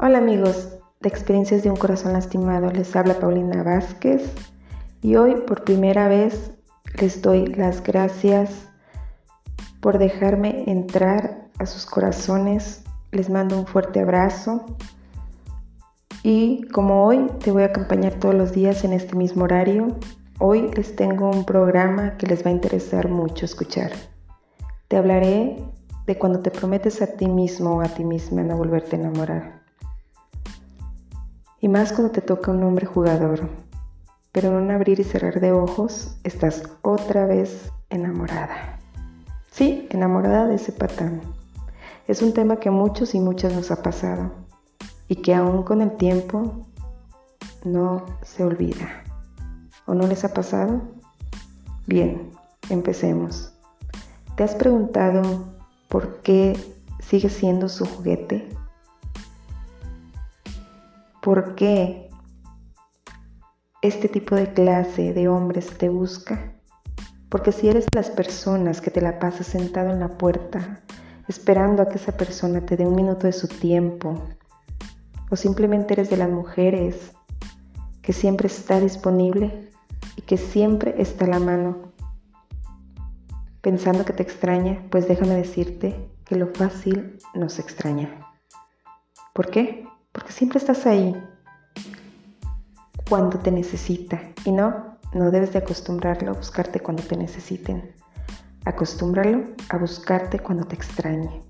Hola amigos de Experiencias de un Corazón Lastimado, les habla Paulina Vázquez y hoy por primera vez les doy las gracias por dejarme entrar a sus corazones, les mando un fuerte abrazo y como hoy te voy a acompañar todos los días en este mismo horario, hoy les tengo un programa que les va a interesar mucho escuchar. Te hablaré de cuando te prometes a ti mismo o a ti misma no volverte a enamorar. Y más cuando te toca un hombre jugador. Pero en un abrir y cerrar de ojos estás otra vez enamorada. Sí, enamorada de ese patán. Es un tema que a muchos y muchas nos ha pasado y que aún con el tiempo no se olvida. ¿O no les ha pasado? Bien, empecemos. ¿Te has preguntado por qué sigues siendo su juguete? ¿Por qué este tipo de clase de hombres te busca? Porque si eres de las personas que te la pasas sentado en la puerta, esperando a que esa persona te dé un minuto de su tiempo, o simplemente eres de las mujeres que siempre está disponible y que siempre está a la mano pensando que te extraña, pues déjame decirte que lo fácil nos extraña. ¿Por qué? Porque siempre estás ahí cuando te necesita y no, no debes de acostumbrarlo a buscarte cuando te necesiten. Acostúmbralo a buscarte cuando te extrañe.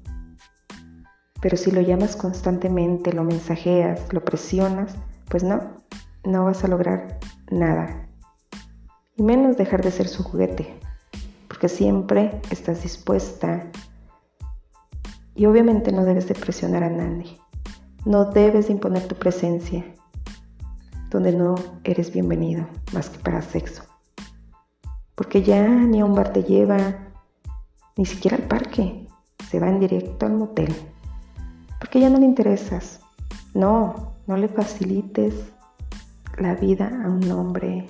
Pero si lo llamas constantemente, lo mensajeas, lo presionas, pues no, no vas a lograr nada. Y menos dejar de ser su juguete porque siempre estás dispuesta y obviamente no debes de presionar a nadie. No debes de imponer tu presencia donde no eres bienvenido más que para sexo. Porque ya ni a un bar te lleva, ni siquiera al parque. Se va en directo al motel. Porque ya no le interesas. No, no le facilites la vida a un hombre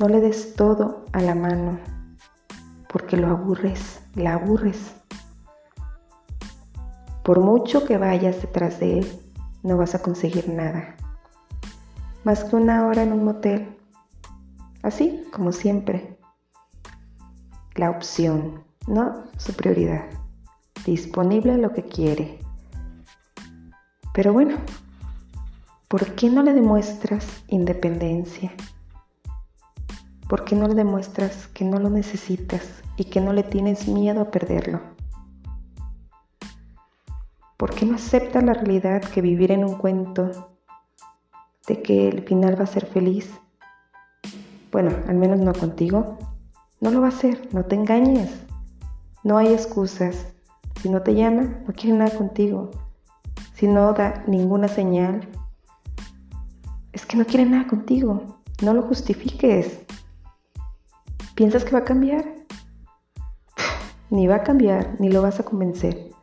no le des todo a la mano, porque lo aburres, la aburres. Por mucho que vayas detrás de él, no vas a conseguir nada. Más que una hora en un motel. Así como siempre. La opción, no su prioridad. Disponible lo que quiere. Pero bueno, ¿por qué no le demuestras independencia? ¿Por qué no le demuestras que no lo necesitas y que no le tienes miedo a perderlo? ¿Por qué no aceptas la realidad que vivir en un cuento de que el final va a ser feliz? Bueno, al menos no contigo. No lo va a ser, no te engañes. No hay excusas. Si no te llama, no quiere nada contigo. Si no da ninguna señal, es que no quiere nada contigo. No lo justifiques. ¿Piensas que va a cambiar? Ni va a cambiar, ni lo vas a convencer.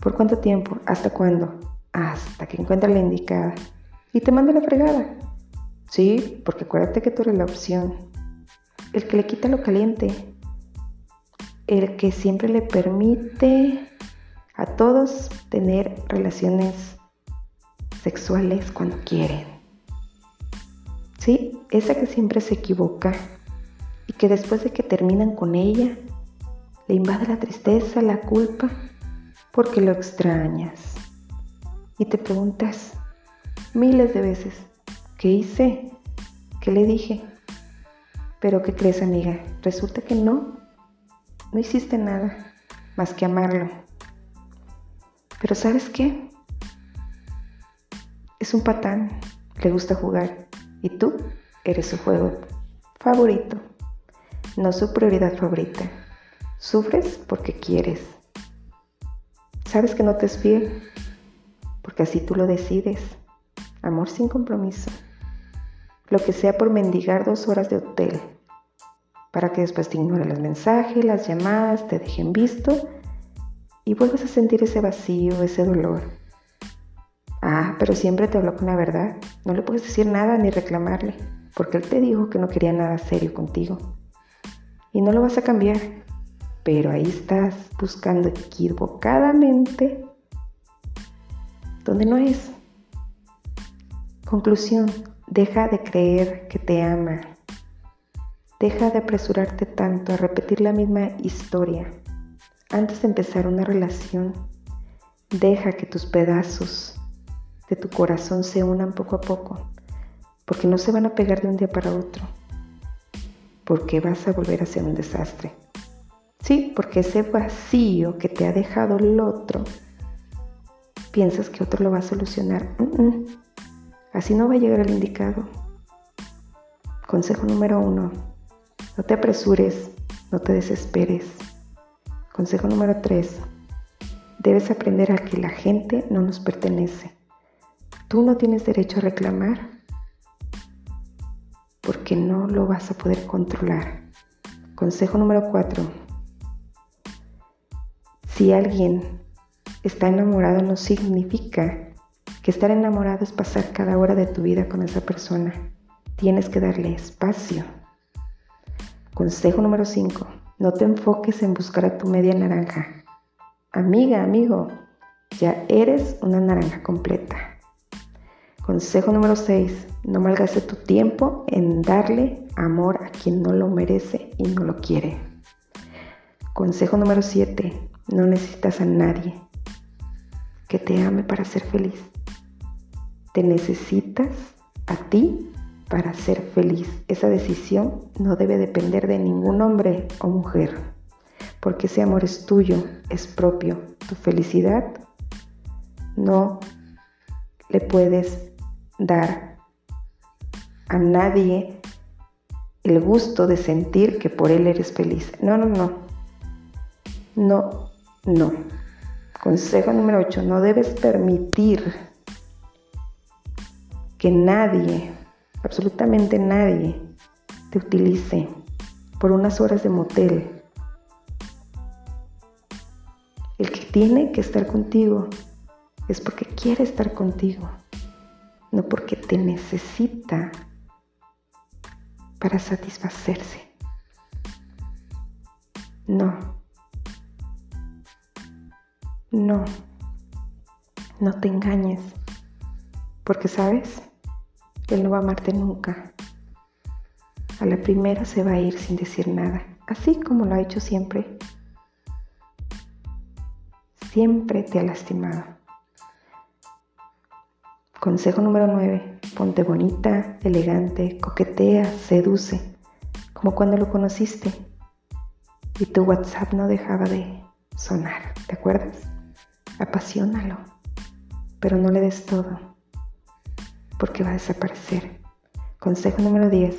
¿Por cuánto tiempo? ¿Hasta cuándo? Hasta que encuentre la indicada. Y te mande la fregada. Sí, porque acuérdate que tú eres la opción. El que le quita lo caliente. El que siempre le permite a todos tener relaciones sexuales cuando quieren. Sí, esa que siempre se equivoca y que después de que terminan con ella, le invade la tristeza, la culpa, porque lo extrañas. Y te preguntas miles de veces, ¿qué hice? ¿Qué le dije? Pero ¿qué crees amiga? Resulta que no, no hiciste nada más que amarlo. Pero ¿sabes qué? Es un patán, le gusta jugar y tú eres su juego favorito no su prioridad favorita. Sufres porque quieres. Sabes que no te es fiel porque así tú lo decides. Amor sin compromiso. Lo que sea por mendigar dos horas de hotel para que después te ignore los mensajes, las llamadas, te dejen visto y vuelvas a sentir ese vacío, ese dolor. Ah, pero siempre te habló con la verdad. No le puedes decir nada ni reclamarle, porque él te dijo que no quería nada serio contigo y no lo vas a cambiar. Pero ahí estás buscando equivocadamente donde no es. Conclusión, deja de creer que te ama. Deja de apresurarte tanto a repetir la misma historia. Antes de empezar una relación, deja que tus pedazos de tu corazón se unan poco a poco, porque no se van a pegar de un día para otro, porque vas a volver a ser un desastre. Sí, porque ese vacío que te ha dejado el otro, piensas que otro lo va a solucionar. Así no va a llegar el indicado. Consejo número uno, no te apresures, no te desesperes. Consejo número tres, debes aprender a que la gente no nos pertenece. Tú no tienes derecho a reclamar porque no lo vas a poder controlar. Consejo número cuatro, si alguien está enamorado no significa que estar enamorado es pasar cada hora de tu vida con esa persona. Tienes que darle espacio. Consejo número 5. No te enfoques en buscar a tu media naranja. Amiga, amigo, ya eres una naranja completa. Consejo número 6. No malgaste tu tiempo en darle amor a quien no lo merece y no lo quiere. Consejo número 7. No necesitas a nadie que te ame para ser feliz. Te necesitas a ti para ser feliz. Esa decisión no debe depender de ningún hombre o mujer, porque ese amor es tuyo, es propio. Tu felicidad no le puedes dar a nadie el gusto de sentir que por él eres feliz. No, no, no. No, no. Consejo número 8. No debes permitir que nadie, absolutamente nadie, te utilice por unas horas de motel. El que tiene que estar contigo es porque quiere estar contigo, no porque te necesita para satisfacerse. No. No, no te engañes, porque sabes, Él no va a amarte nunca. A la primera se va a ir sin decir nada, así como lo ha hecho siempre. Siempre te ha lastimado. Consejo número 9. Ponte bonita, elegante, coquetea, seduce, como cuando lo conociste y tu WhatsApp no dejaba de sonar, ¿te acuerdas? Apasionalo, pero no le des todo, porque va a desaparecer. Consejo número 10.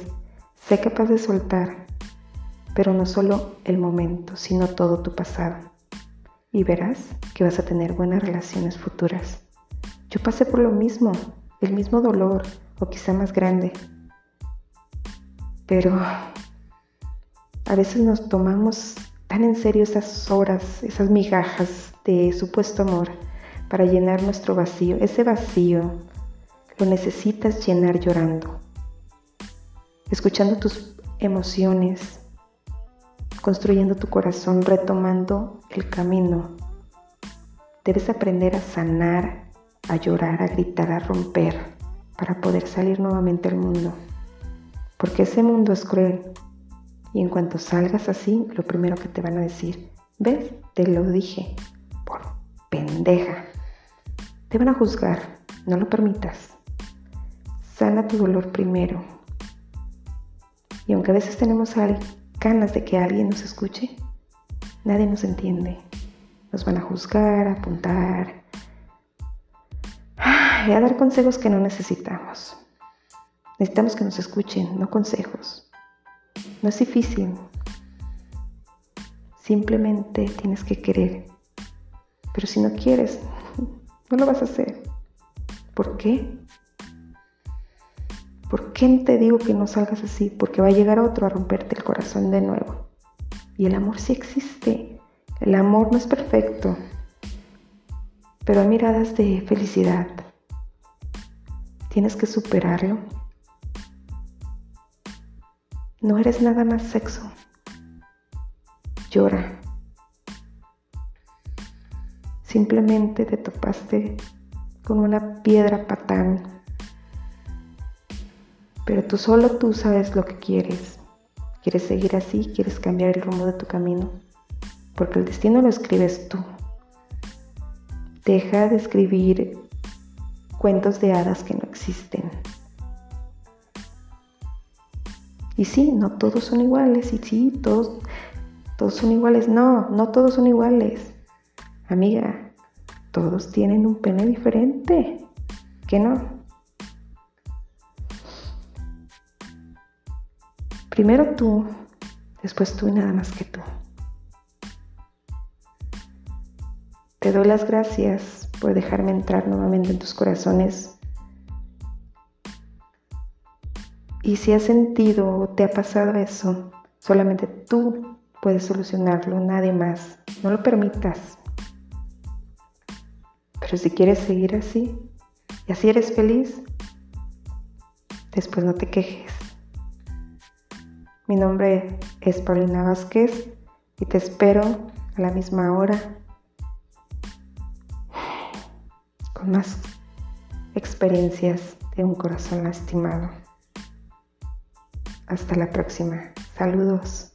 Sé capaz de soltar, pero no solo el momento, sino todo tu pasado. Y verás que vas a tener buenas relaciones futuras. Yo pasé por lo mismo, el mismo dolor, o quizá más grande. Pero a veces nos tomamos tan en serio esas horas, esas migajas de supuesto amor para llenar nuestro vacío. Ese vacío lo necesitas llenar llorando, escuchando tus emociones, construyendo tu corazón, retomando el camino. Debes aprender a sanar, a llorar, a gritar, a romper, para poder salir nuevamente al mundo. Porque ese mundo es cruel, y en cuanto salgas así, lo primero que te van a decir, ¿ves? Te lo dije, por pendeja. Te van a juzgar, no lo permitas. Sana tu dolor primero. Y aunque a veces tenemos ganas de que alguien nos escuche, nadie nos entiende. Nos van a juzgar, apuntar, y a dar consejos que no necesitamos. Necesitamos que nos escuchen, no consejos. No es difícil. Simplemente tienes que querer. Pero si no quieres, no lo vas a hacer. ¿Por qué? ¿Por qué te digo que no salgas así? Porque va a llegar otro a romperte el corazón de nuevo. Y el amor sí existe. El amor no es perfecto. Pero hay miradas de felicidad. Tienes que superarlo no eres nada más sexo. Llora. Simplemente te topaste con una piedra patán. Pero tú solo tú sabes lo que quieres. ¿Quieres seguir así? ¿Quieres cambiar el rumbo de tu camino? Porque el destino lo escribes tú. Deja de escribir cuentos de hadas que no existen. Y sí, no todos son iguales. Y sí, todos, todos son iguales. No, no todos son iguales. Amiga, todos tienen un pene diferente. ¿Qué no? Primero tú, después tú y nada más que tú. Te doy las gracias por dejarme entrar nuevamente en tus corazones. Y si has sentido o te ha pasado eso, solamente tú puedes solucionarlo, nadie más. No lo permitas. Pero si quieres seguir así y así eres feliz, después no te quejes. Mi nombre es Paulina Vázquez y te espero a la misma hora con más experiencias de un corazón lastimado. Hasta la próxima. Saludos.